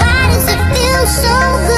why does it feel so good?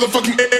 motherfucking.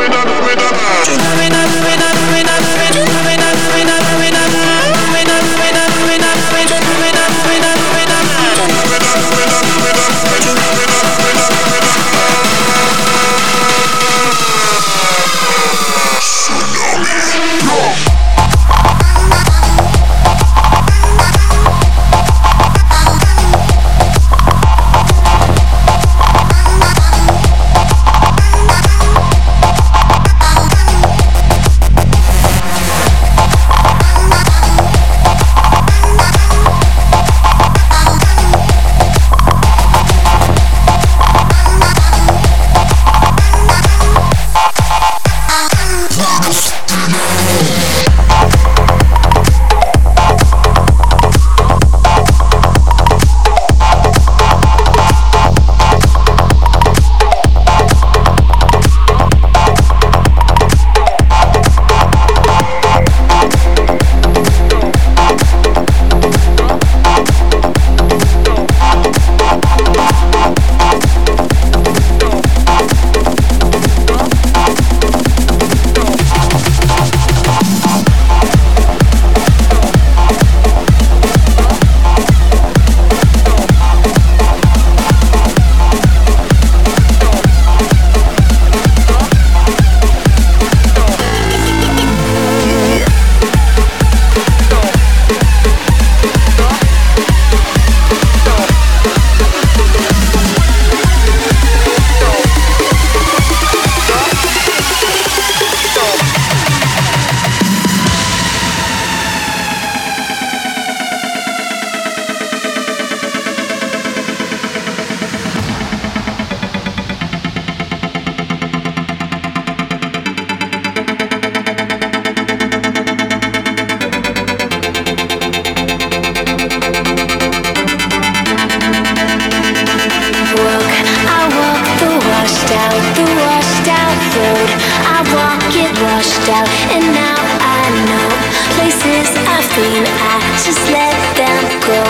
clean, I just let them go.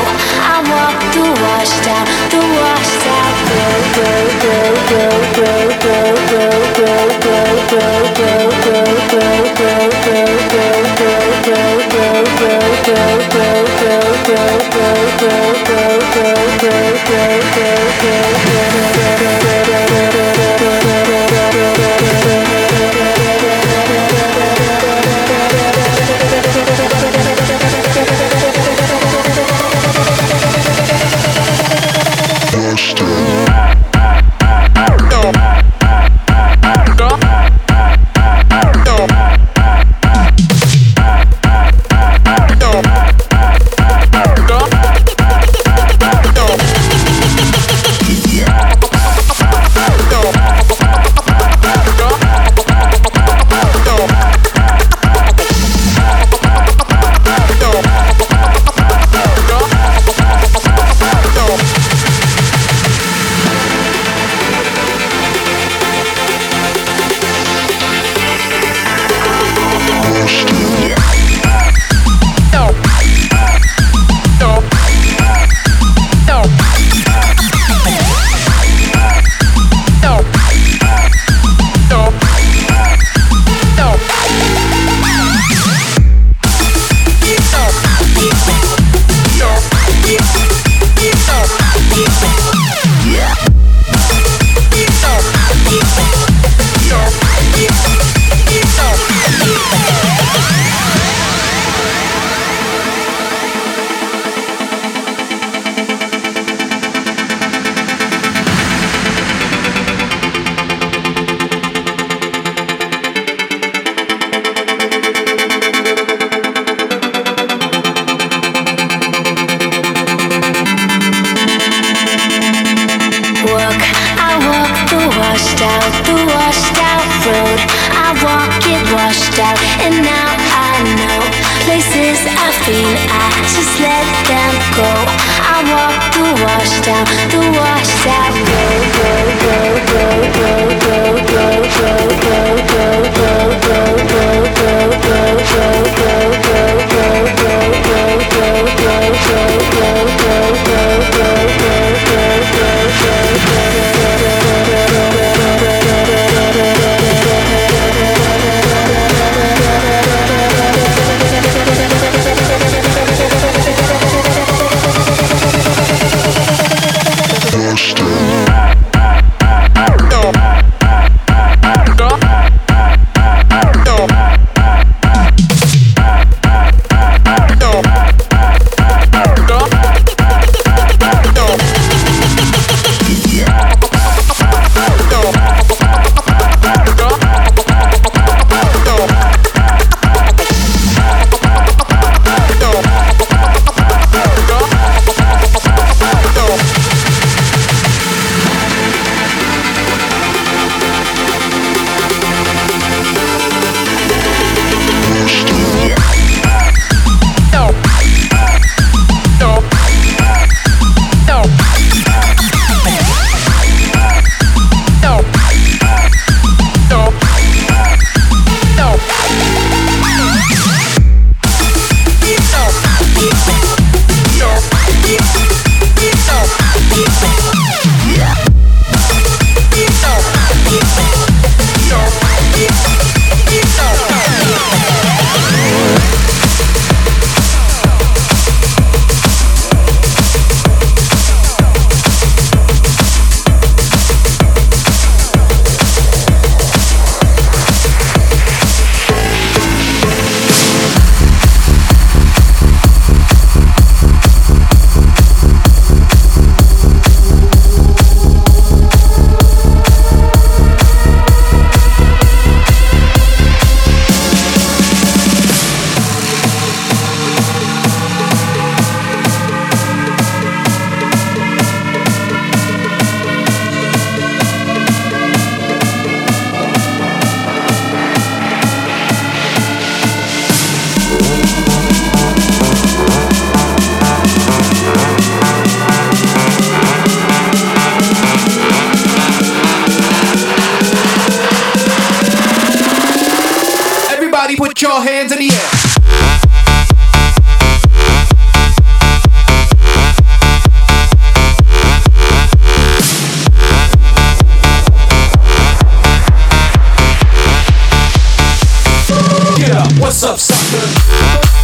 I walk the washed out, the washed out, grow, grow, grow, grow, grow, grow. What's up, sucker?